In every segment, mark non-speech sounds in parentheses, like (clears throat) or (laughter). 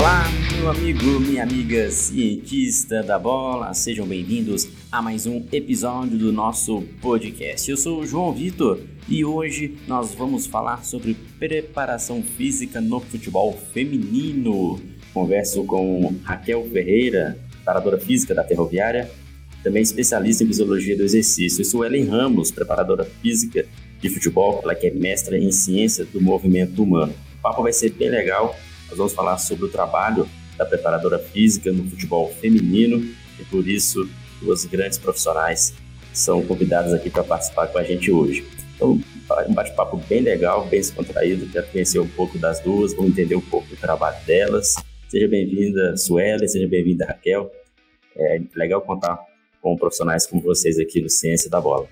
Olá, meu amigo, minha amiga cientista da bola, sejam bem-vindos a mais um episódio do nosso podcast. Eu sou o João Vitor e hoje nós vamos falar sobre preparação física no futebol feminino. Converso com Raquel Ferreira, preparadora física da Ferroviária, também especialista em fisiologia do exercício. Eu sou Ellen Ramos, preparadora física de futebol, ela que é mestra em ciência do movimento humano. O papo vai ser bem legal nós vamos falar sobre o trabalho da preparadora física no futebol feminino e por isso duas grandes profissionais são convidadas aqui para participar com a gente hoje. Então, um bate-papo bem legal, bem descontraído, quero conhecer um pouco das duas, vamos entender um pouco do trabalho delas. Seja bem-vinda, Sueli, seja bem-vinda, Raquel. É legal contar com profissionais como vocês aqui no Ciência da Bola.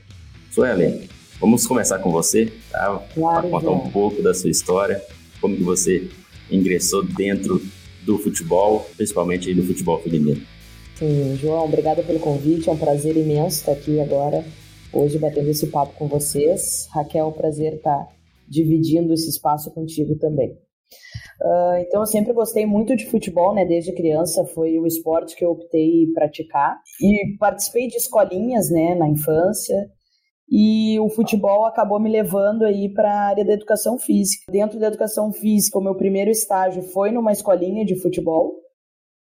Sueli, vamos começar com você, tá? Claro, para contar um pouco da sua história, como que você ingressou dentro do futebol, principalmente do futebol feminino. Sim, João, obrigada pelo convite. É um prazer imenso estar aqui agora, hoje, batendo esse papo com vocês. Raquel, é um prazer estar dividindo esse espaço contigo também. Uh, então, eu sempre gostei muito de futebol, né? Desde criança foi o esporte que eu optei praticar. E participei de escolinhas, né, na infância e o futebol acabou me levando aí para a área da educação física. Dentro da educação física, o meu primeiro estágio foi numa escolinha de futebol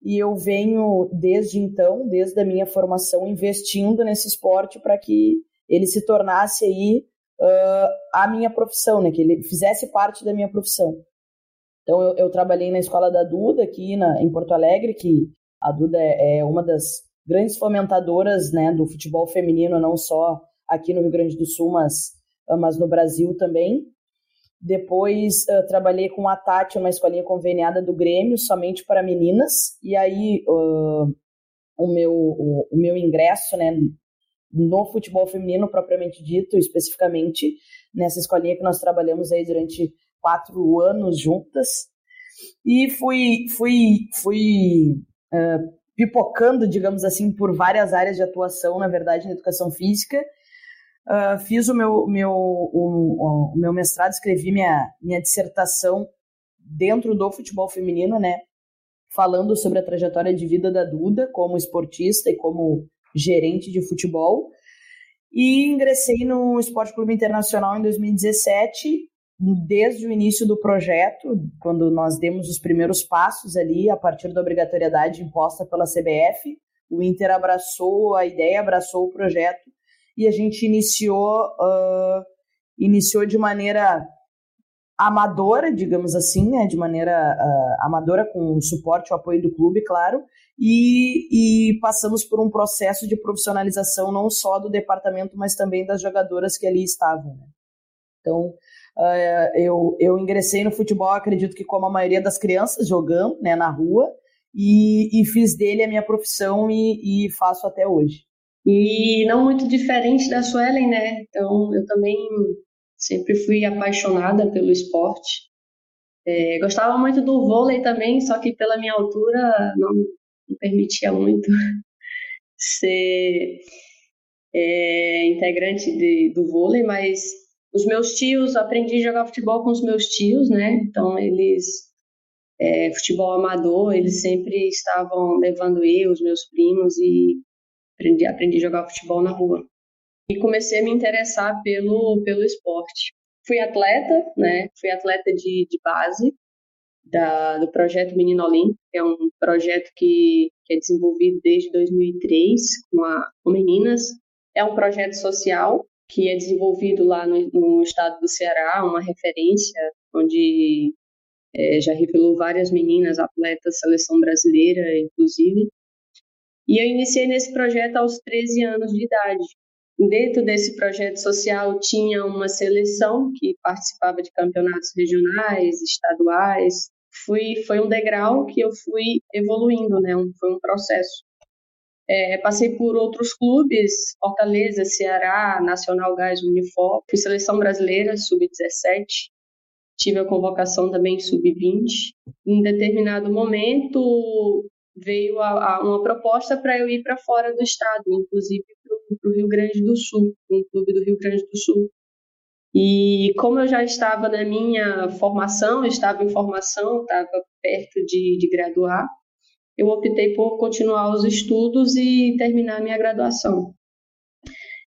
e eu venho desde então, desde a minha formação, investindo nesse esporte para que ele se tornasse aí uh, a minha profissão, né? Que ele fizesse parte da minha profissão. Então eu, eu trabalhei na escola da Duda aqui na, em Porto Alegre, que a Duda é, é uma das grandes fomentadoras, né, do futebol feminino, não só aqui no Rio Grande do Sul, mas, ah, mas no Brasil também. Depois uh, trabalhei com a Tati, uma escolinha conveniada do Grêmio, somente para meninas. E aí uh, o, meu, o, o, meu ingresso né, no futebol feminino, propriamente dito, especificamente, nessa escolinha que nós trabalhamos aí durante quatro anos juntas. E fui, fui, fui uh, pipocando, digamos assim, por várias áreas de atuação, na verdade, na educação física Uh, fiz o meu, meu, o, o, meu mestrado, escrevi minha, minha dissertação dentro do futebol feminino, né? Falando sobre a trajetória de vida da Duda como esportista e como gerente de futebol. E ingressei no Esporte Clube Internacional em 2017, desde o início do projeto, quando nós demos os primeiros passos ali, a partir da obrigatoriedade imposta pela CBF. O Inter abraçou a ideia, abraçou o projeto e a gente iniciou, uh, iniciou de maneira amadora, digamos assim, né, de maneira uh, amadora, com o suporte e o apoio do clube, claro, e, e, passamos por um processo de profissionalização não só do departamento, mas também das jogadoras que ali estavam. Né? Então, uh, eu, eu ingressei no futebol, acredito que como a maioria das crianças, jogando né, na rua, e, e fiz dele a minha profissão e, e faço até hoje. E não muito diferente da Suelen, né? Então, eu também sempre fui apaixonada pelo esporte. É, gostava muito do vôlei também, só que pela minha altura não, não permitia muito (laughs) ser é, integrante de, do vôlei, mas os meus tios, aprendi a jogar futebol com os meus tios, né? Então, eles, é, futebol amador, eles sempre estavam levando eu, os meus primos, e aprendi, aprendi a jogar futebol na rua. E comecei a me interessar pelo, pelo esporte. Fui atleta, né? Fui atleta de, de base da, do projeto Menino Olímpico, que é um projeto que, que é desenvolvido desde 2003 com, a, com meninas. É um projeto social que é desenvolvido lá no, no estado do Ceará, uma referência onde é, já revelou várias meninas atletas, seleção brasileira, inclusive. E eu iniciei nesse projeto aos 13 anos de idade. Dentro desse projeto social tinha uma seleção que participava de campeonatos regionais, estaduais. Fui, foi um degrau que eu fui evoluindo, né? Um, foi um processo. É, passei por outros clubes, Fortaleza, Ceará, Nacional Gás, Unifor. Fui seleção brasileira, sub-17. Tive a convocação também sub-20. Em determinado momento, veio a, a uma proposta para eu ir para fora do estado, inclusive para o Rio Grande do Sul, um clube do Rio Grande do Sul. E como eu já estava na minha formação, estava em formação, estava perto de, de graduar, eu optei por continuar os estudos e terminar minha graduação.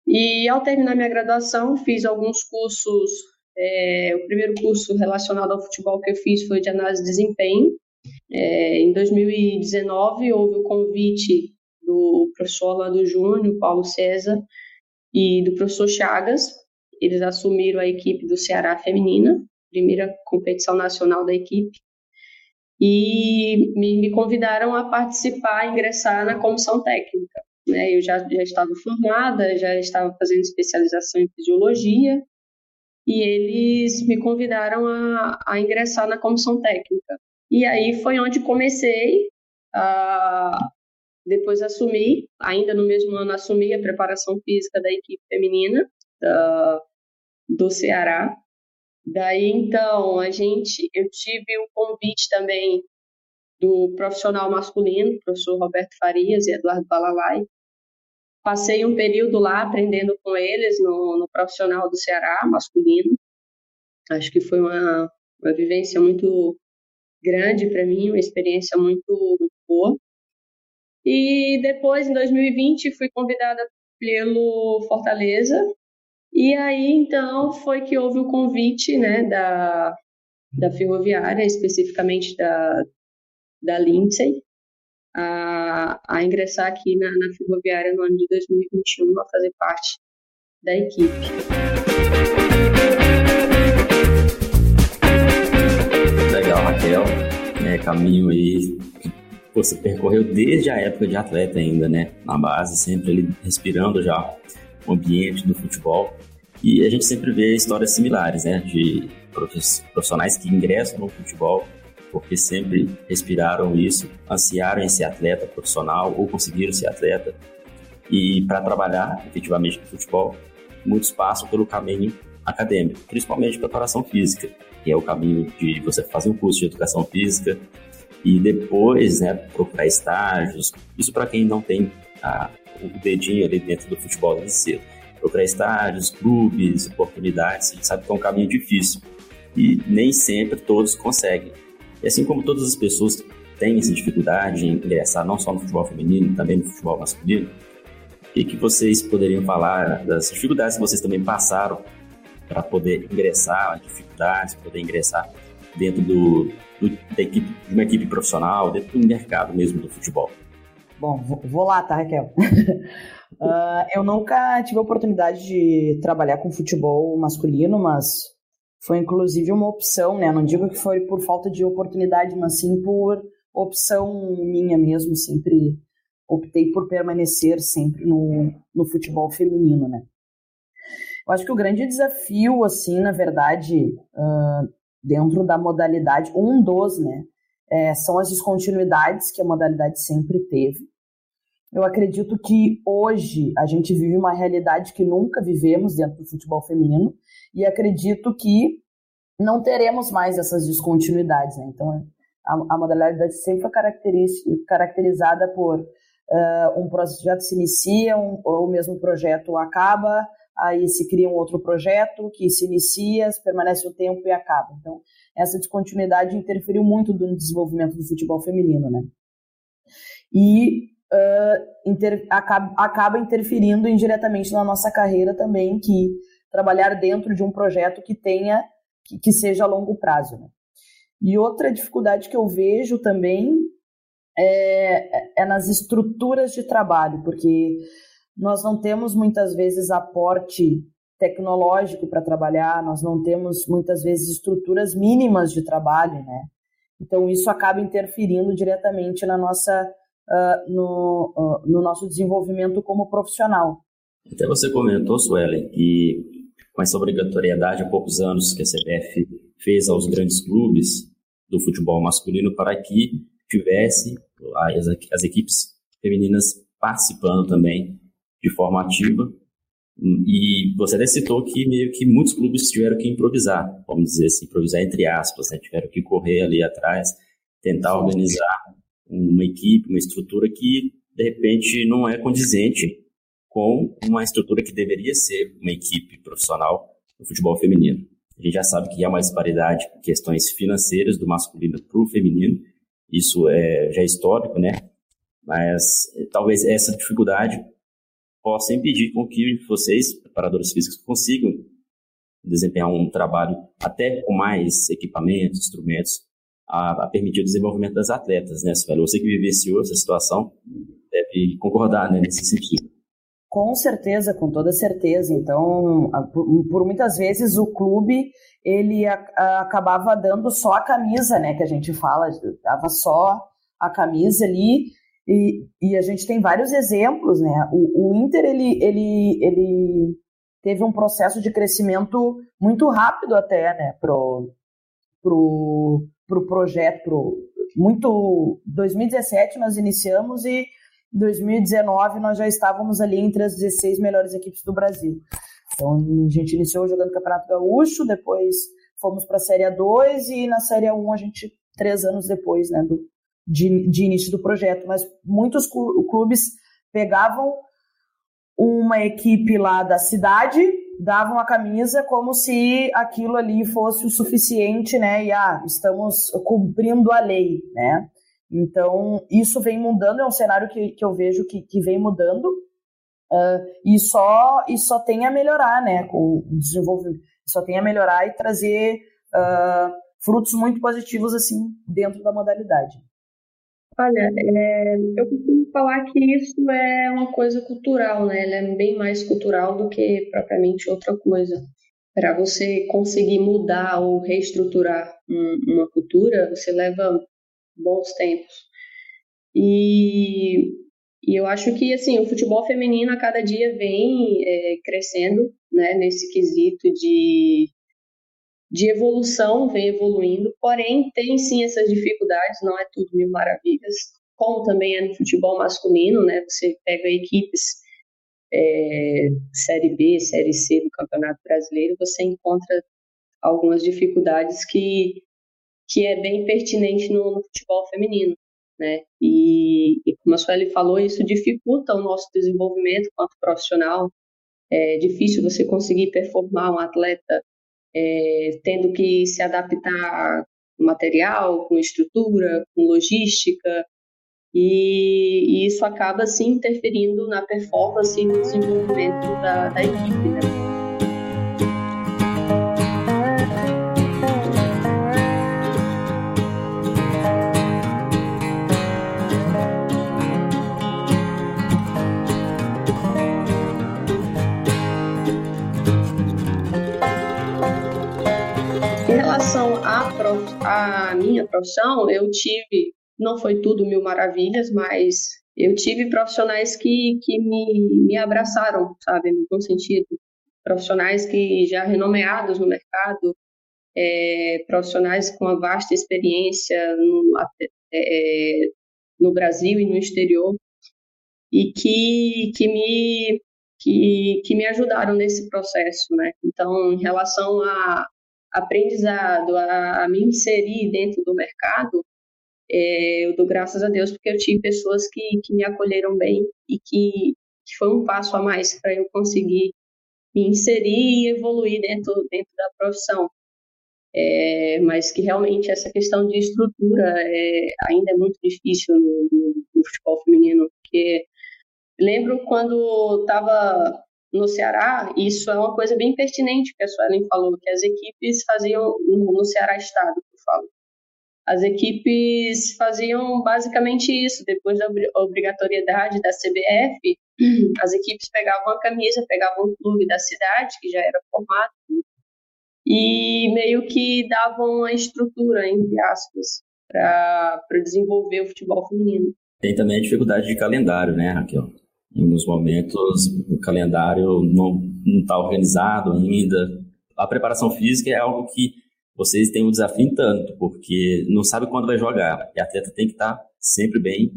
E ao terminar minha graduação, fiz alguns cursos. É, o primeiro curso relacionado ao futebol que eu fiz foi de análise de desempenho. É, em 2019, houve o convite do professor Orlando Júnior, Paulo César e do professor Chagas. Eles assumiram a equipe do Ceará Feminina, primeira competição nacional da equipe e me, me convidaram a participar, ingressar na comissão técnica. Né? Eu já, já estava formada, já estava fazendo especialização em fisiologia, e eles me convidaram a, a ingressar na comissão técnica. E aí foi onde comecei a, depois assumi, ainda no mesmo ano assumi a preparação física da equipe feminina da, do Ceará. Daí então a gente, eu tive o um convite também do profissional masculino, professor Roberto Farias e Eduardo Balalai. Passei um período lá aprendendo com eles no, no profissional do Ceará masculino. Acho que foi uma, uma vivência muito grande para mim, uma experiência muito, muito boa. E depois, em 2020, fui convidada pelo Fortaleza e aí, então, foi que houve o convite né, da, da ferroviária, especificamente da, da Lindsay, a, a ingressar aqui na, na ferroviária no ano de 2021 a fazer parte da equipe. Legal, Raquel. É, caminho aí que você percorreu desde a época de atleta ainda, né? Na base, sempre ali respirando já o ambiente do futebol. E a gente sempre vê histórias similares, né? De profissionais que ingressam no futebol porque sempre respiraram isso, ansiaram em ser atleta profissional ou conseguiram ser atleta. E para trabalhar efetivamente no futebol, muitos passam pelo caminho acadêmico, principalmente preparação física, que é o caminho de você fazer um curso de educação física e depois né, procurar estágios. Isso para quem não tem ah, o dedinho ali dentro do futebol desde cedo procurar estágios, clubes, oportunidades, a gente sabe que é um caminho difícil e nem sempre todos conseguem. E assim como todas as pessoas têm essa dificuldade em ingressar não só no futebol feminino, também no futebol masculino, e que vocês poderiam falar das dificuldades que vocês também passaram para poder ingressar, dificuldades, poder ingressar dentro do, do, da equipe, de uma equipe profissional, dentro do mercado mesmo do futebol. Bom, vou lá, tá, Raquel? uh, (laughs) eu nunca tive a oportunidade de trabalhar com futebol masculino, mas foi inclusive uma opção, né? Não digo que foi por falta de oportunidade, mas sim por opção minha mesmo. Sempre optei por permanecer sempre no, no futebol feminino, né? Eu acho que o grande desafio, assim, na verdade, uh, dentro da modalidade, um dos, né, é, são as descontinuidades que a modalidade sempre teve. Eu acredito que hoje a gente vive uma realidade que nunca vivemos dentro do futebol feminino e acredito que não teremos mais essas descontinuidades. Né? Então, a, a, modalidade sempre foi caracterizada por uh, um projeto se inicia, um, ou o mesmo projeto acaba, aí se cria um outro projeto que se inicia, permanece um tempo e acaba. Então, essa descontinuidade interferiu muito no desenvolvimento do futebol feminino, né? E uh, inter, acaba, acaba interferindo indiretamente na nossa carreira também, que trabalhar dentro de um projeto que tenha, que, que seja a longo prazo. Né? E outra dificuldade que eu vejo também é, é nas estruturas de trabalho, porque nós não temos muitas vezes aporte tecnológico para trabalhar, nós não temos muitas vezes estruturas mínimas de trabalho, né? Então isso acaba interferindo diretamente na nossa uh, no, uh, no nosso desenvolvimento como profissional. Até você comentou, Suelen, que com essa obrigatoriedade há poucos anos que a CBF fez aos grandes clubes do futebol masculino para que tivesse as, as equipes femininas participando também de forma ativa. E você até citou que meio que muitos clubes tiveram que improvisar, vamos dizer assim, improvisar entre aspas, né? tiveram que correr ali atrás, tentar organizar uma equipe, uma estrutura que de repente não é condizente com uma estrutura que deveria ser uma equipe profissional no futebol feminino. A gente já sabe que há uma disparidade em questões financeiras do masculino para o feminino, isso é, já é histórico, né? Mas eh, talvez essa dificuldade possa impedir com que vocês, preparadores físicos, consigam desempenhar um trabalho até com mais equipamentos, instrumentos, a, a permitir o desenvolvimento das atletas, né, Sueli? Você que vivenciou essa situação deve concordar né, nesse sentido. Com certeza, com toda certeza. Então, por, muitas vezes o clube ele a, a, acabava dando só a camisa, né, que a gente fala, dava só a camisa ali e, e a gente tem vários exemplos, né? O, o Inter ele, ele, ele teve um processo de crescimento muito rápido até, né, pro, pro, pro projeto, pro, muito 2017 nós iniciamos e 2019 nós já estávamos ali entre as 16 melhores equipes do Brasil. Então a gente iniciou jogando Campeonato Gaúcho, depois fomos para a Série A2 e na Série A1 a gente três anos depois, né, do, de, de início do projeto. Mas muitos clubes pegavam uma equipe lá da cidade, davam a camisa como se aquilo ali fosse o suficiente, né? E ah, estamos cumprindo a lei, né? Então, isso vem mudando, é um cenário que, que eu vejo que, que vem mudando uh, e, só, e só tem a melhorar, né? Com o desenvolvimento, só tem a melhorar e trazer uh, frutos muito positivos, assim, dentro da modalidade. Olha, é, eu costumo falar que isso é uma coisa cultural, né? Ela é bem mais cultural do que propriamente outra coisa. Para você conseguir mudar ou reestruturar um, uma cultura, você leva bons tempos. E, e eu acho que assim o futebol feminino a cada dia vem é, crescendo, né? Nesse quesito de de evolução, vem evoluindo, porém tem sim essas dificuldades, não é tudo mil maravilhas, como também é no futebol masculino, né? Você pega equipes é, Série B, Série C do Campeonato Brasileiro, você encontra algumas dificuldades que, que é bem pertinente no, no futebol feminino, né? E, e como a Sueli falou, isso dificulta o nosso desenvolvimento quanto profissional. É difícil você conseguir performar um atleta é, tendo que se adaptar com material, com estrutura, com logística, e, e isso acaba se interferindo na performance e no desenvolvimento da, da equipe. Né? A minha profissão, eu tive, não foi tudo mil maravilhas, mas eu tive profissionais que, que me, me abraçaram, sabe, no bom sentido. Profissionais que já renomeados no mercado, é, profissionais com uma vasta experiência no, é, no Brasil e no exterior, e que, que, me, que, que me ajudaram nesse processo, né? Então, em relação a, aprendizado, a, a me inserir dentro do mercado, é, eu dou graças a Deus porque eu tive pessoas que, que me acolheram bem e que, que foi um passo a mais para eu conseguir me inserir e evoluir dentro, dentro da profissão. É, mas que realmente essa questão de estrutura é, ainda é muito difícil no, no, no futebol feminino, porque lembro quando estava no Ceará, isso é uma coisa bem pertinente que a Suelen falou, que as equipes faziam, no Ceará Estado, eu falo, as equipes faziam basicamente isso, depois da obrigatoriedade da CBF, (clears throat) as equipes pegavam a camisa, pegavam o clube da cidade, que já era formado, e meio que davam a estrutura, entre aspas, para desenvolver o futebol feminino. Tem também a dificuldade de calendário, né, Raquel? Em alguns momentos o calendário não está organizado ainda. A preparação física é algo que vocês têm um desafio tanto, porque não sabe quando vai jogar. E atleta tem que estar tá sempre bem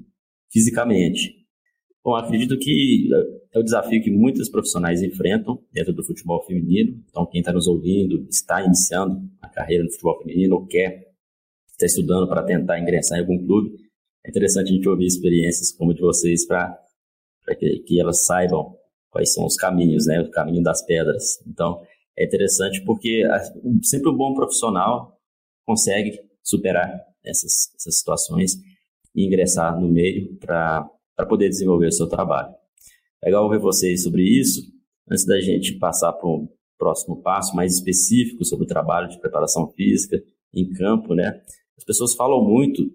fisicamente. Bom, acredito que é o desafio que muitos profissionais enfrentam dentro do futebol feminino. Então, quem está nos ouvindo, está iniciando a carreira no futebol feminino ou quer, está estudando para tentar ingressar em algum clube, é interessante a gente ouvir experiências como a de vocês para para que, que elas saibam quais são os caminhos, né? O caminho das pedras. Então, é interessante porque sempre um bom profissional consegue superar essas, essas situações e ingressar no meio para poder desenvolver o seu trabalho. Legal ver vocês sobre isso. Antes da gente passar para um próximo passo mais específico sobre o trabalho de preparação física em campo, né? As pessoas falam muito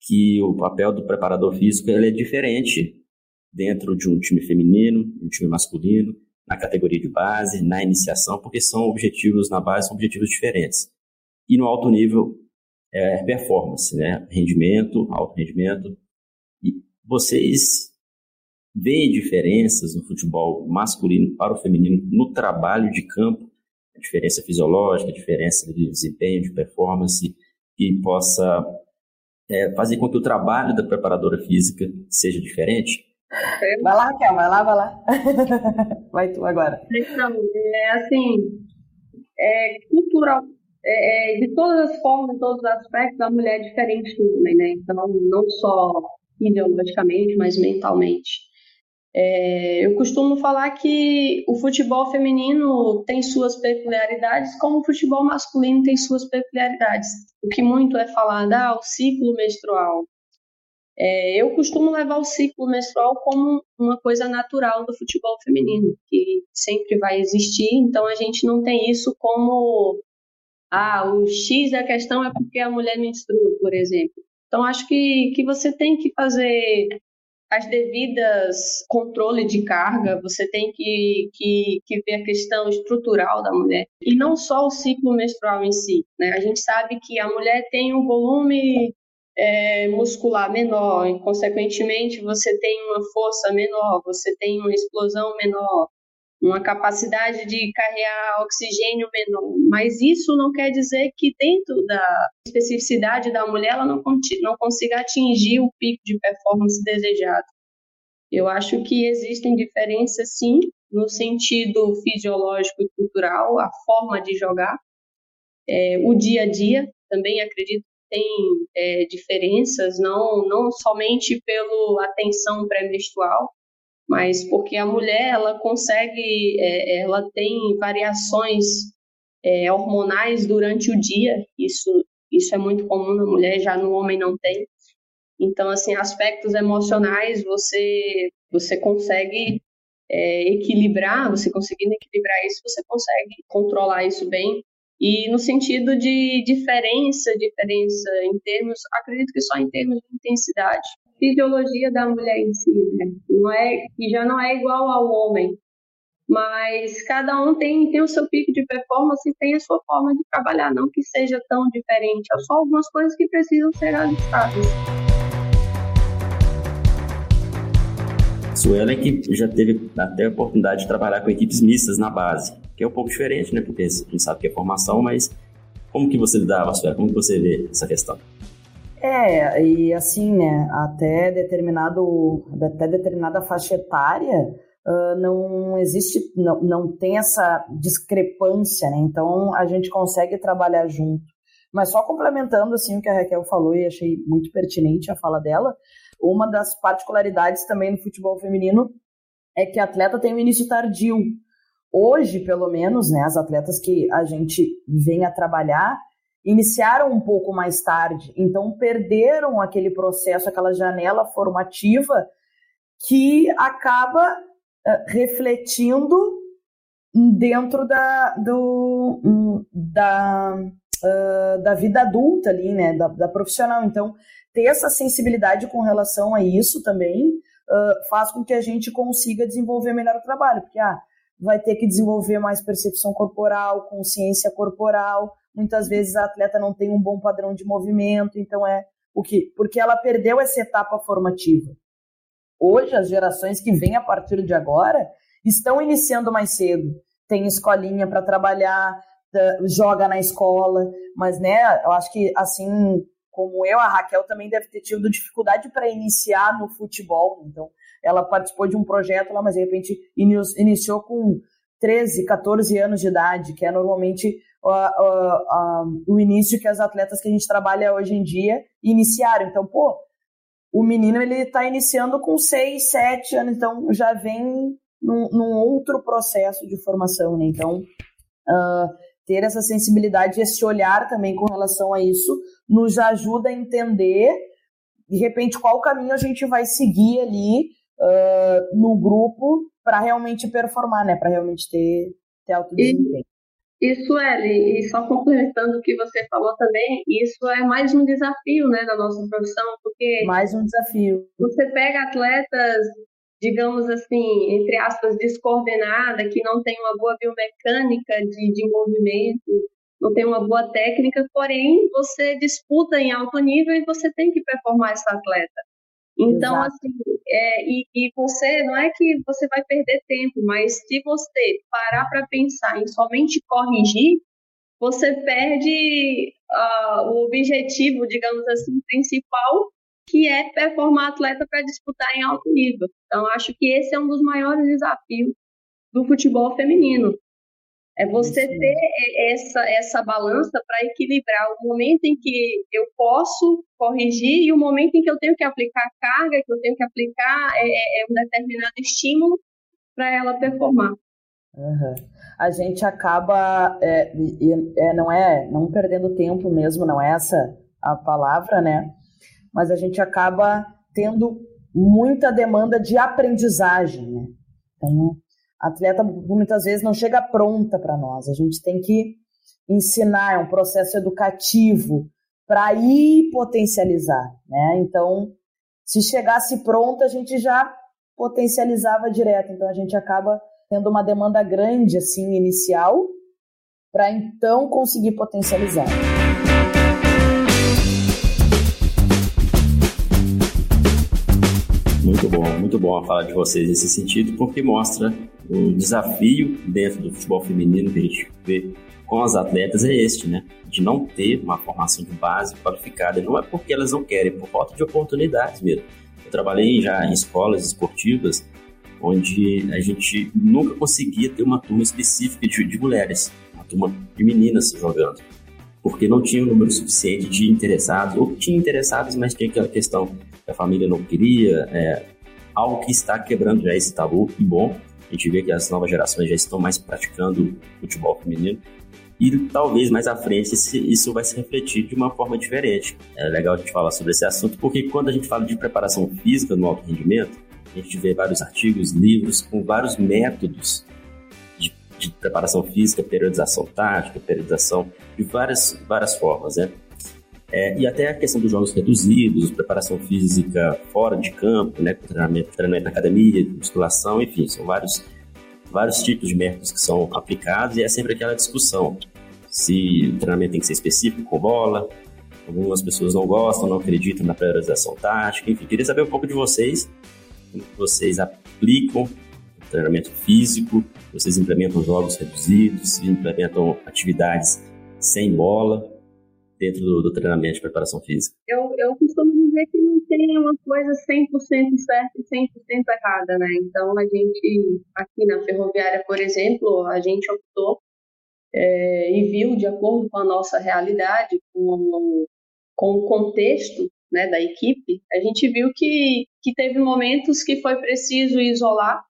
que o papel do preparador físico ele é diferente dentro de um time feminino, um time masculino, na categoria de base, na iniciação, porque são objetivos na base, são objetivos diferentes. E no alto nível, é performance, né? Rendimento, alto rendimento. E vocês veem diferenças no futebol masculino para o feminino no trabalho de campo? A diferença fisiológica, a diferença de desempenho, de performance, que possa é, fazer com que o trabalho da preparadora física seja diferente? Vai lá, Raquel, vai lá, vai lá. (laughs) vai tu agora. Então, é assim, é, cultural, é, é, de todas as formas, de todos os aspectos, a mulher é diferente do homem, né? Então, não só ideologicamente, mas mentalmente. É, eu costumo falar que o futebol feminino tem suas peculiaridades, como o futebol masculino tem suas peculiaridades. O que muito é falado, ah, o ciclo menstrual. É, eu costumo levar o ciclo menstrual como uma coisa natural do futebol feminino, que sempre vai existir, então a gente não tem isso como ah, o X da questão é porque a mulher menstrua, por exemplo. Então acho que, que você tem que fazer as devidas controle de carga, você tem que, que, que, ver a questão estrutural da mulher. E não só o ciclo menstrual em si. Né? A gente sabe que a mulher tem um volume é, muscular menor, e, consequentemente, você tem uma força menor, você tem uma explosão menor, uma capacidade de carregar oxigênio menor. Mas isso não quer dizer que dentro da especificidade da mulher ela não, não consiga atingir o pico de performance desejado. Eu acho que existem diferenças, sim, no sentido fisiológico e cultural, a forma de jogar, é, o dia a dia, também acredito tem é, diferenças, não, não somente pela atenção pré-menstrual, mas porque a mulher ela consegue, é, ela tem variações é, hormonais durante o dia, isso, isso é muito comum na mulher, já no homem não tem. Então, assim, aspectos emocionais você, você consegue é, equilibrar, você conseguindo equilibrar isso, você consegue controlar isso bem. E no sentido de diferença, diferença em termos, acredito que só em termos de intensidade fisiologia da mulher em si, né? Não é, que já não é igual ao homem, mas cada um tem, tem o seu pico de performance e tem a sua forma de trabalhar, não que seja tão diferente, é só algumas coisas que precisam ser ajustadas. Suelen que já teve até a oportunidade de trabalhar com equipes mistas na base, que é um pouco diferente, né? Porque a gente sabe que é formação, mas como que você lidava, Suelen? Como que você vê essa questão? É, e assim, né, até determinado, até determinada faixa etária, uh, não existe, não, não tem essa discrepância, né? Então a gente consegue trabalhar junto. Mas só complementando assim o que a Raquel falou e achei muito pertinente a fala dela, uma das particularidades também no futebol feminino é que a atleta tem um início tardio. Hoje, pelo menos, né, as atletas que a gente vem a trabalhar, iniciaram um pouco mais tarde, então perderam aquele processo, aquela janela formativa que acaba uh, refletindo dentro da, do, um, da, uh, da vida adulta ali, né, da, da, profissional. Então, ter essa sensibilidade com relação a isso também uh, faz com que a gente consiga desenvolver melhor o trabalho, porque ah, vai ter que desenvolver mais percepção corporal, consciência corporal, muitas vezes a atleta não tem um bom padrão de movimento, então é o que? Porque ela perdeu essa etapa formativa. Hoje, as gerações que vêm a partir de agora estão iniciando mais cedo. Tem escolinha para trabalhar, joga na escola, mas né, eu acho que assim como eu, a Raquel também deve ter tido dificuldade para iniciar no futebol. Então, ela participou de um projeto lá, mas de repente iniciou com 13, 14 anos de idade, que é normalmente o início que as atletas que a gente trabalha hoje em dia iniciaram. Então, pô, o menino ele está iniciando com 6, 7 anos, então já vem num, num, outro processo de formação, né? Então, ter essa sensibilidade, esse olhar também com relação a isso, nos ajuda a entender, de repente, qual caminho a gente vai seguir ali uh, no grupo para realmente performar, né? Para realmente ter, ter alto desempenho. Isso, Eli, e só complementando o que você falou também, isso é mais um desafio, né, da nossa profissão, porque... Mais um desafio. Você pega atletas, digamos assim, entre aspas, descoordenada, que não tem uma boa biomecânica de, de movimento, não tem uma boa técnica, porém, você disputa em alto nível e você tem que performar essa atleta. Então, Exato. assim, é, e, e você, não é que você vai perder tempo, mas se você parar para pensar em somente corrigir, você perde uh, o objetivo, digamos assim, principal, que é performar atleta para disputar em alto nível. Então, acho que esse é um dos maiores desafios do futebol feminino. É você ter essa, essa balança para equilibrar o momento em que eu posso corrigir e o momento em que eu tenho que aplicar carga, que eu tenho que aplicar é, é, é um determinado estímulo para ela performar. Uhum. A gente acaba, é, é, não é, não perdendo tempo mesmo, não é essa a palavra, né? Mas a gente acaba tendo muita demanda de aprendizagem, né? Então, a atleta muitas vezes não chega pronta para nós. A gente tem que ensinar, é um processo educativo para ir potencializar, né? Então, se chegasse pronta, a gente já potencializava direto. Então, a gente acaba tendo uma demanda grande assim inicial para então conseguir potencializar. Muito bom, muito bom a fala de vocês nesse sentido, porque mostra o desafio dentro do futebol feminino que a gente vê com as atletas é este, né? De não ter uma formação de base qualificada. Não é porque elas não querem, é por falta de oportunidades mesmo. Eu trabalhei já em escolas esportivas onde a gente nunca conseguia ter uma turma específica de, de mulheres, uma turma de meninas jogando, porque não tinha um número suficiente de interessados, ou tinha interessados, mas tinha aquela questão a família não queria, é, algo que está quebrando já esse tabu, e bom, a gente vê que as novas gerações já estão mais praticando futebol feminino, e talvez mais à frente isso vai se refletir de uma forma diferente. É legal a gente falar sobre esse assunto, porque quando a gente fala de preparação física no alto rendimento, a gente vê vários artigos, livros com vários métodos de, de preparação física, periodização tática, periodização de várias, várias formas, né? É, e até a questão dos jogos reduzidos, preparação física fora de campo, né, treinamento, treinamento na academia, musculação, enfim, são vários, vários tipos de métodos que são aplicados e é sempre aquela discussão se o treinamento tem que ser específico com bola, algumas pessoas não gostam, não acreditam na priorização tática, enfim, queria saber um pouco de vocês, como vocês aplicam treinamento físico, vocês implementam jogos reduzidos, implementam atividades sem bola, dentro do, do, treinamento de preparação física? Eu, eu costumo dizer que não tem uma coisa 100% certa e 100% errada, né? Então, a gente, aqui na Ferroviária, por exemplo, a gente optou é, e viu, de acordo com a nossa realidade, com, com o contexto né, da equipe, a gente viu que, que teve momentos que foi preciso isolar,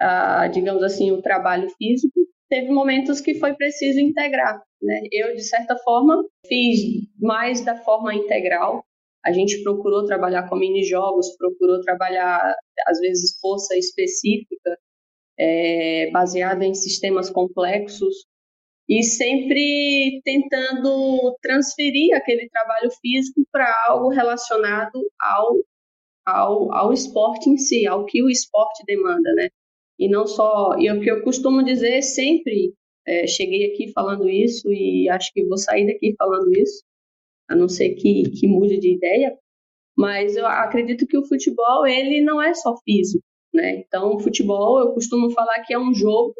ah, digamos assim, o trabalho físico, teve momentos que foi preciso integrar. Né? Eu, de certa forma, fiz mais da forma integral. A gente procurou trabalhar com mini-jogos, procurou trabalhar, às vezes, força específica, é, baseada em sistemas complexos, e sempre tentando transferir aquele trabalho físico para algo relacionado ao, ao, ao esporte em si, ao que o esporte demanda, né? E não só, e é o que eu costumo dizer sempre, é, cheguei aqui falando isso e acho que vou sair daqui falando isso, a não ser que, que mude de ideia, mas eu acredito que o futebol, ele não é só físico, né? Então, o futebol, eu costumo falar que é um jogo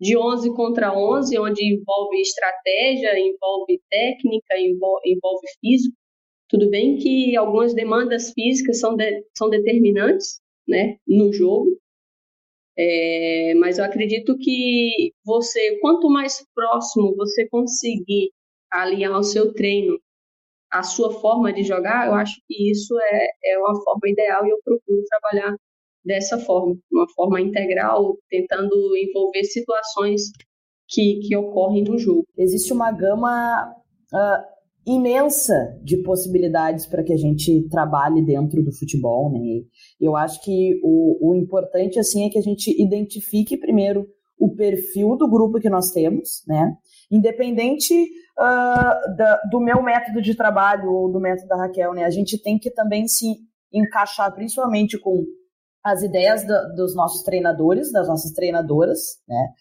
de 11 contra 11, onde envolve estratégia, envolve técnica, envolve, físico. Tudo bem que algumas demandas físicas são, de, são determinantes né, no jogo, é, mas eu acredito que você, quanto mais próximo você conseguir alinhar o seu treino à sua forma de jogar, eu acho que isso é, é uma forma ideal e eu procuro trabalhar dessa forma, uma forma integral, tentando envolver situações que, que ocorrem no jogo. Existe uma gama uh, imensa de possibilidades para que a gente trabalhe dentro do futebol, né? Eu acho que o, o importante assim é que a gente identifique primeiro o perfil do grupo que nós temos, né? Independente uh, da, do meu método de trabalho ou do método da Raquel, né? A gente tem que também se encaixar principalmente com as ideias do, dos nossos treinadores, das nossas treinadoras, né?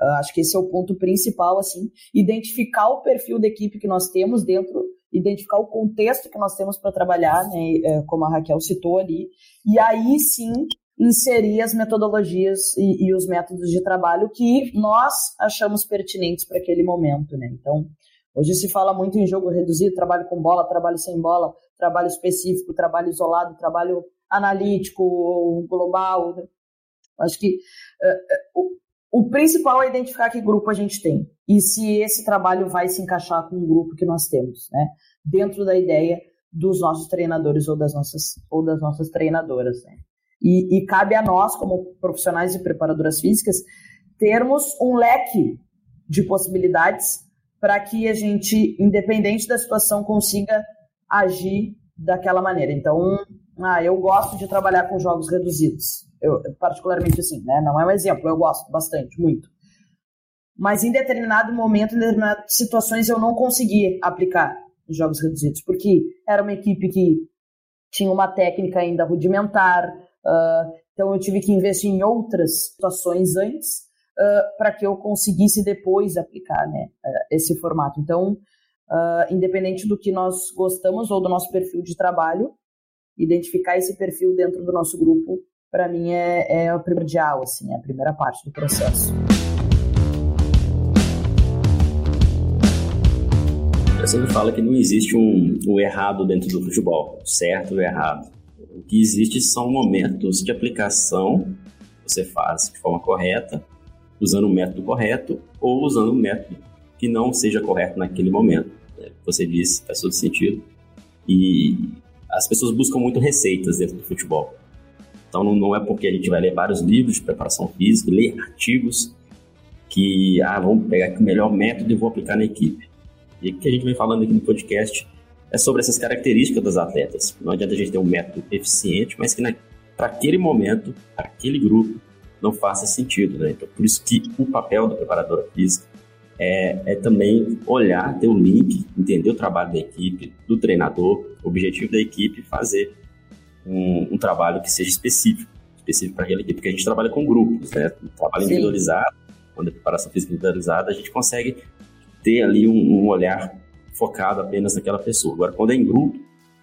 Uh, acho que esse é o ponto principal, assim, identificar o perfil da equipe que nós temos dentro, identificar o contexto que nós temos para trabalhar, né? É, como a Raquel citou ali, e aí sim inserir as metodologias e, e os métodos de trabalho que nós achamos pertinentes para aquele momento, né? Então, hoje se fala muito em jogo reduzido, trabalho com bola, trabalho sem bola, trabalho específico, trabalho isolado, trabalho analítico, global. Né? Acho que uh, o, o principal é identificar que grupo a gente tem e se esse trabalho vai se encaixar com o grupo que nós temos, né? Dentro da ideia dos nossos treinadores ou das nossas ou das nossas treinadoras, né? E, e cabe a nós, como profissionais de preparadoras físicas, termos um leque de possibilidades para que a gente, independente da situação, consiga agir daquela maneira. Então, ah, eu gosto de trabalhar com jogos reduzidos. Eu, particularmente assim, né? Não é um exemplo, eu gosto bastante, muito. Mas em determinado momento, em determinadas situações, eu não conseguia aplicar os jogos reduzidos, porque era uma equipe que tinha uma técnica ainda rudimentar, Uh, então eu tive que investir em outras situações antes uh, para que eu conseguisse depois aplicar né, uh, esse formato. Então, independente do que nós gostamos ou do nosso perfil de trabalho, identificar esse perfil dentro do nosso grupo, para mim é, é primordial, assim, é a primeira parte do processo. Você me fala que não existe um, um errado dentro do futebol, certo ou errado o que existe são momentos de aplicação você faz de forma correta, usando o método correto ou usando um método que não seja correto naquele momento. Você disse, faz todo sentido. E as pessoas buscam muito receitas dentro do futebol. Então não é porque a gente vai ler vários livros de preparação física, ler artigos, que ah, vamos pegar aqui o melhor método e vou aplicar na equipe. E o que a gente vem falando aqui no podcast é sobre essas características das atletas. Não adianta a gente ter um método eficiente, mas que para aquele momento, para aquele grupo, não faça sentido. Né? Então, por isso que o papel da preparadora física é, é, também olhar, ter o um link, entender o trabalho da equipe, do treinador, o objetivo da equipe, fazer um, um trabalho que seja específico, específico para aquela equipe, porque a gente trabalha com grupos, né? Um trabalho Sim. individualizado, quando a preparação física é individualizada, a gente consegue ter ali um, um olhar focado apenas naquela pessoa. Agora, quando é em grupo,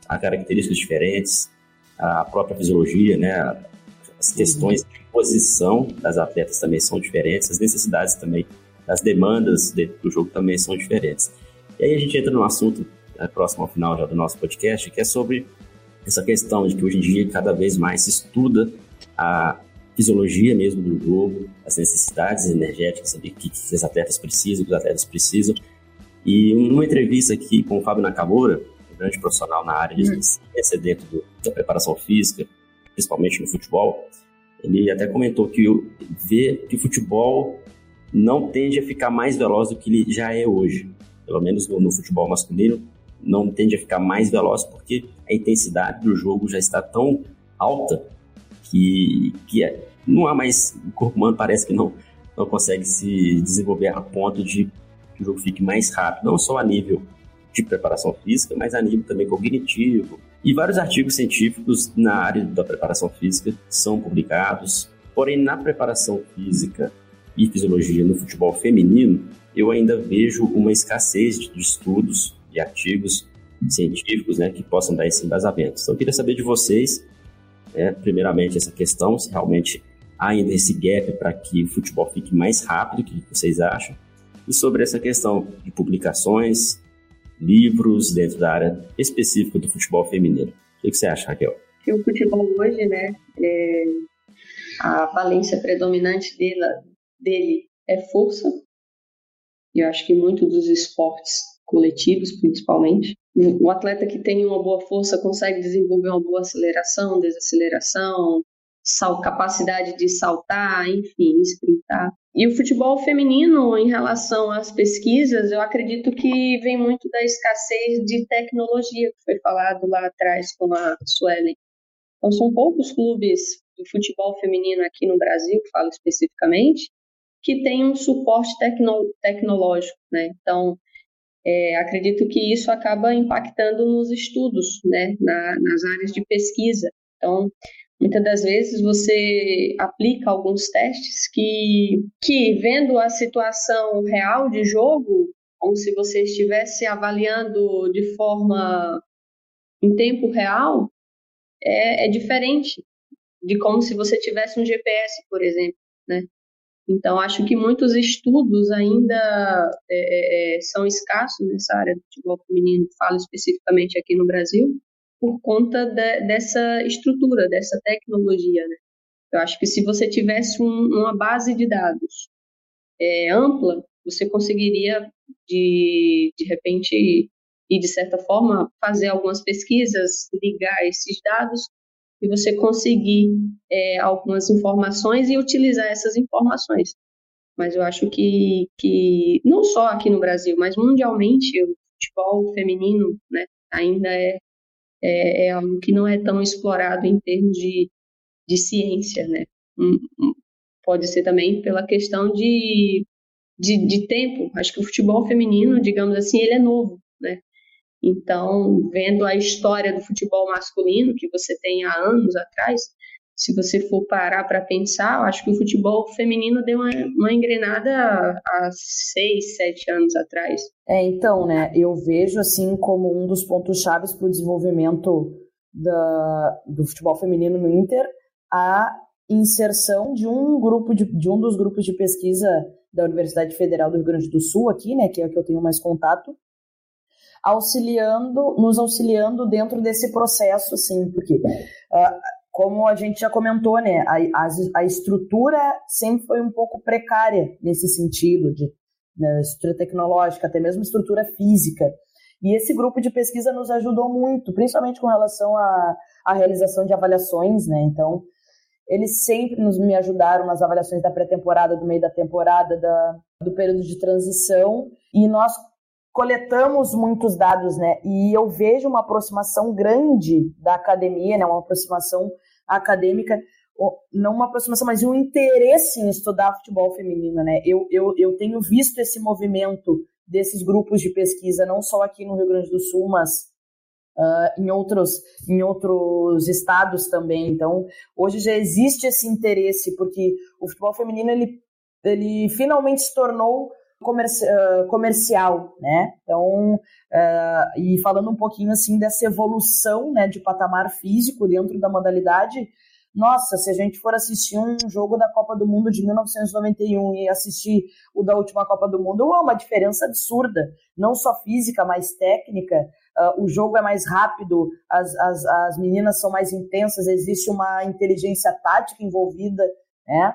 há características diferentes, a própria fisiologia, né, as questões de posição das atletas também são diferentes, as necessidades também, as demandas do jogo também são diferentes. E aí a gente entra no assunto né, próximo ao final já do nosso podcast, que é sobre essa questão de que hoje em dia cada vez mais se estuda a fisiologia mesmo do jogo, as necessidades energéticas, saber o que, que os atletas precisam, o que os atletas precisam, e numa entrevista aqui com o Fábio Nakamura, um grande profissional na área de uhum. ciência dentro do, da preparação física, principalmente no futebol, ele até comentou que vê que o futebol não tende a ficar mais veloz do que ele já é hoje. Pelo menos no, no futebol masculino, não tende a ficar mais veloz porque a intensidade do jogo já está tão alta que, que é, não há mais. O corpo humano parece que não, não consegue se desenvolver a ponto de que o jogo fique mais rápido, não só a nível de preparação física, mas a nível também cognitivo. E vários artigos científicos na área da preparação física são publicados. Porém, na preparação física e fisiologia no futebol feminino, eu ainda vejo uma escassez de estudos e artigos científicos né, que possam dar esse embasamento. Então, eu queria saber de vocês, né, primeiramente, essa questão, se realmente há ainda esse gap para que o futebol fique mais rápido, o que vocês acham? e sobre essa questão de publicações, livros dentro da área específica do futebol feminino. O que você acha, Raquel? O futebol hoje, né, é, a valência predominante dele, dele é força. E eu acho que muito dos esportes coletivos, principalmente. O atleta que tem uma boa força consegue desenvolver uma boa aceleração, desaceleração, capacidade de saltar, enfim, sprintar. E o futebol feminino, em relação às pesquisas, eu acredito que vem muito da escassez de tecnologia, que foi falado lá atrás com a Suelen. Então, são poucos clubes do futebol feminino aqui no Brasil, falo especificamente, que têm um suporte tecno tecnológico, né? Então, é, acredito que isso acaba impactando nos estudos, né, na, nas áreas de pesquisa. Então, muitas das vezes você aplica alguns testes que, que vendo a situação real de jogo, como se você estivesse avaliando de forma em tempo real, é, é diferente de como se você tivesse um GPS, por exemplo, né? Então, acho que muitos estudos ainda é, é, é, são escassos nessa área do futebol feminino, falo especificamente aqui no Brasil, por conta de, dessa estrutura, dessa tecnologia. Né? Eu acho que se você tivesse um, uma base de dados é, ampla, você conseguiria, de, de repente, e de certa forma, fazer algumas pesquisas, ligar esses dados e você conseguir é, algumas informações e utilizar essas informações. Mas eu acho que, que não só aqui no Brasil, mas mundialmente, o futebol feminino né, ainda é, é, é algo que não é tão explorado em termos de, de ciência. Né? Hum, hum, pode ser também pela questão de, de, de tempo. Acho que o futebol feminino, digamos assim, ele é novo. Né? Então, vendo a história do futebol masculino que você tem há anos atrás, se você for parar para pensar, acho que o futebol feminino deu uma, uma engrenada há seis, sete anos atrás. É, então, né, eu vejo assim como um dos pontos chaves para o desenvolvimento da, do futebol feminino no Inter a inserção de um grupo de, de um dos grupos de pesquisa da Universidade Federal do Rio Grande do Sul aqui, né, que é o que eu tenho mais contato, auxiliando, nos auxiliando dentro desse processo, assim, porque uh, como a gente já comentou, né, a, a, a, estrutura sempre foi um pouco precária nesse sentido de né, estrutura tecnológica, até mesmo estrutura física. E esse grupo de pesquisa nos ajudou muito, principalmente com relação à, à realização de avaliações, né? Então, eles sempre nos me ajudaram nas avaliações da pré-temporada, do meio da temporada, da, do período de transição, e nós coletamos muitos dados, né? E eu vejo uma aproximação grande da academia, né? Uma aproximação acadêmica, não uma aproximação, mas um interesse em estudar futebol feminino, né? Eu, eu, eu tenho visto esse movimento desses grupos de pesquisa, não só aqui no Rio Grande do Sul, mas uh, em, outros, em outros estados também. Então, hoje já existe esse interesse, porque o futebol feminino, ele, ele finalmente se tornou comerci comercial, né? Então, uh, e falando um pouquinho assim dessa evolução, né, de patamar físico dentro da modalidade, nossa, se a gente for assistir um jogo da Copa do Mundo de 1991 e assistir o da última Copa do Mundo, é uma diferença absurda, não só física, mas técnica. Uh, o jogo é mais rápido, as, as, as meninas são mais intensas, existe uma inteligência tática envolvida, né?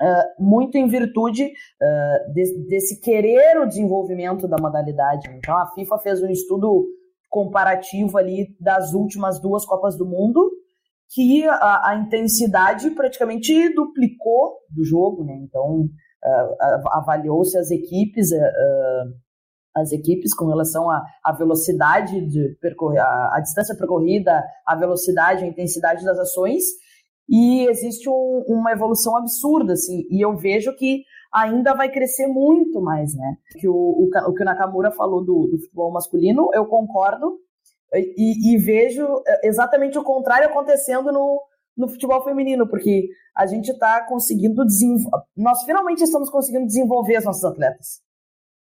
Uh, muito em virtude uh, de, desse querer o desenvolvimento da modalidade. Então, a FIFA fez um estudo comparativo ali das últimas duas Copas do Mundo, que a, a intensidade praticamente duplicou do jogo, né? Então, uh, avaliou-se as equipes, as equipes com relação à, à velocidade de percorrer, a, a distância percorrida, a velocidade, a intensidade das ações, e existe um, uma evolução absurda, assim, e eu vejo que ainda vai crescer muito mais, né? Que o, o, o que o Nakamura falou do, do futebol masculino, eu concordo, e, e, vejo exatamente o contrário acontecendo no, no futebol feminino, porque a gente está conseguindo desenvolver, nós finalmente estamos conseguindo desenvolver as nossas atletas.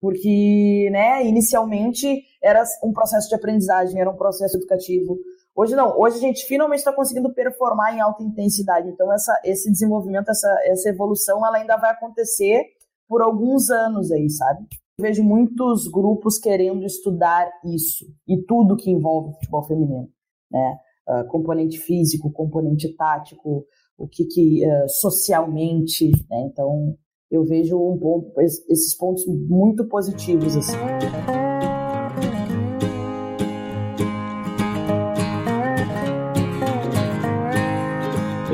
Porque, né, inicialmente era um processo de aprendizagem, era um processo educativo, Hoje não, hoje a gente finalmente está conseguindo performar em alta intensidade. Então, essa, esse desenvolvimento, essa, essa evolução, ela ainda vai acontecer por alguns anos aí, sabe? Eu vejo muitos grupos querendo estudar isso e tudo que envolve futebol feminino, né? Uh, componente físico, componente tático, o que, que uh, socialmente, né? Então, eu vejo um ponto, esses pontos muito positivos assim.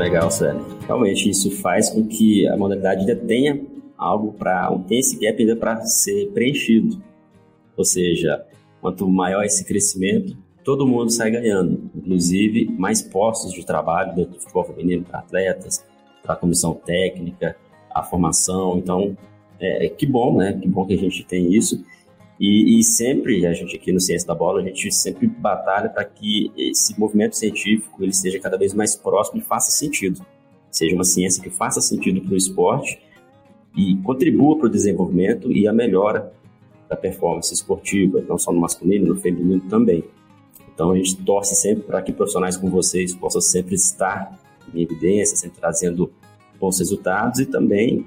Legal, Sueli. Realmente isso faz com que a modalidade ainda tenha algo para tem esse gap ainda para ser preenchido. Ou seja, quanto maior esse crescimento, todo mundo sai ganhando, inclusive mais postos de trabalho dentro do futebol feminino para atletas, para a comissão técnica, a formação. Então, é, que bom, né? Que bom que a gente tem isso. E, e, sempre, a gente aqui no Ciência da Bola, a gente sempre batalha para que esse movimento científico ele seja cada vez mais próximo e faça sentido. Seja uma ciência que faça sentido para o esporte e contribua para o desenvolvimento e a melhora da performance esportiva, não só no masculino, no feminino também. Então a gente torce sempre para que profissionais como vocês possam sempre estar em evidência, sempre trazendo bons resultados e também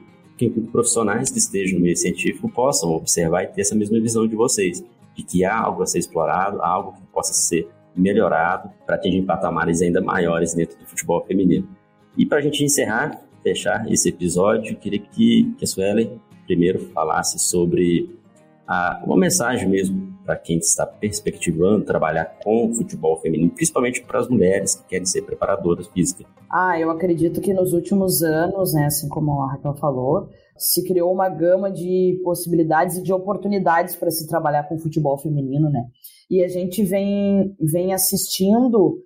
que profissionais que estejam no meio científico possam observar e ter essa mesma visão de vocês, de que há algo a ser explorado, algo que possa ser melhorado para atingir patamares ainda maiores dentro do futebol feminino. E para a gente encerrar, fechar esse episódio, queria que, que a Suelen primeiro falasse sobre a, uma mensagem mesmo para quem está perspectivando trabalhar com futebol feminino, principalmente para as mulheres que querem ser preparadoras físicas. Ah, eu acredito que nos últimos anos, né, assim como a Raquel falou, se criou uma gama de possibilidades e de oportunidades para se trabalhar com futebol feminino, né? E a gente vem, vem assistindo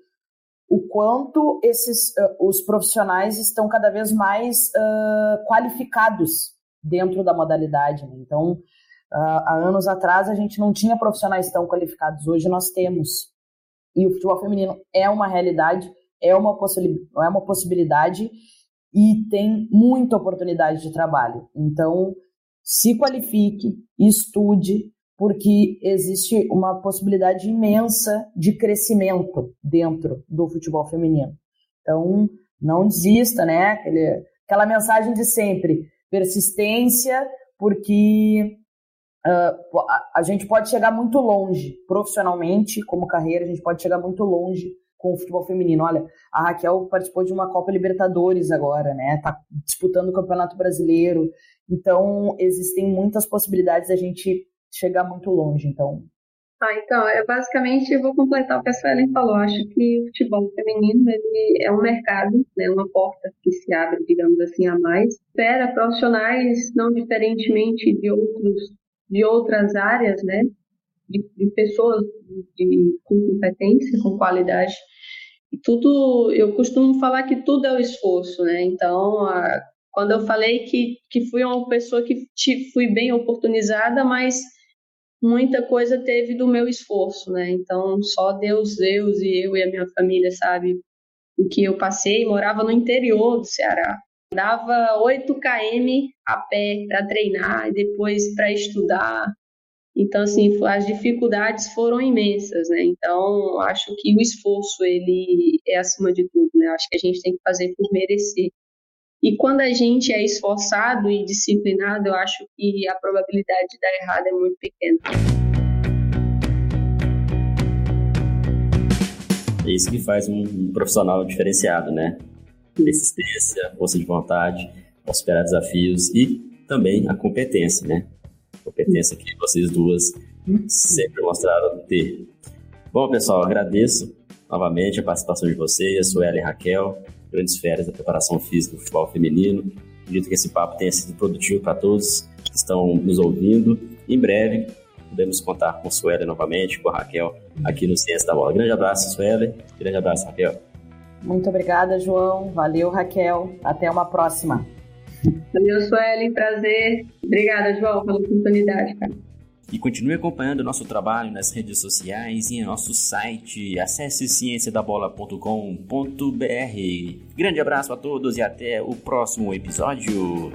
o quanto esses uh, os profissionais estão cada vez mais uh, qualificados dentro da modalidade. Né? Então, Uh, há anos atrás a gente não tinha profissionais tão qualificados, hoje nós temos. E o futebol feminino é uma realidade, é uma, é uma possibilidade e tem muita oportunidade de trabalho. Então, se qualifique, estude, porque existe uma possibilidade imensa de crescimento dentro do futebol feminino. Então, não desista, né? Aquele, aquela mensagem de sempre: persistência, porque uh, a, a gente pode chegar muito longe profissionalmente, como carreira, a gente pode chegar muito longe com o futebol feminino. Olha, a Raquel participou de uma Copa Libertadores agora, né? Tá disputando o Campeonato Brasileiro. Então, existem muitas possibilidades da gente chegar muito longe. Então, ah, então, é basicamente, eu vou completar o que a Suelen falou. Acho que o futebol feminino ele é um mercado, né, uma porta que se abre, digamos assim, a mais. Espera profissionais, não diferentemente de outros de outras áreas, né? De, de pessoas de, com competência, com qualidade. Tudo, eu costumo falar que tudo é o esforço, né? Então, a, quando eu falei que, que fui uma pessoa que te, fui bem oportunizada, mas muita coisa teve do meu esforço, né? Então, só Deus, Deus e eu e a minha família sabe o que eu passei. Morava no interior do Ceará, Dava 8 km a pé para treinar e depois para estudar. Então, assim, as dificuldades foram imensas, né? Então, acho que o esforço, ele é acima de tudo, né? Acho que a gente tem que fazer por merecer. E quando a gente é esforçado e disciplinado, eu acho que a probabilidade de dar errado é muito pequena. É isso que faz um profissional diferenciado, né? persistência, força de vontade, superar desafios e também a competência, né? Competência que vocês duas sempre mostraram ter. Bom, pessoal, agradeço novamente a participação de vocês, Suela e Raquel, grandes férias da preparação física do futebol feminino. Acredito que esse papo tenha sido produtivo para todos que estão nos ouvindo. Em breve, podemos contar com Suela novamente, com a Raquel aqui no Ciência da Bola. Grande abraço, Suela. Grande abraço, Raquel. Muito obrigada, João. Valeu, Raquel. Até uma próxima. Valeu, Sueli. Prazer. Obrigada, João, pela oportunidade, cara. E continue acompanhando nosso trabalho nas redes sociais e em nosso site. Acesse cienciadabola.com.br. Grande abraço a todos e até o próximo episódio.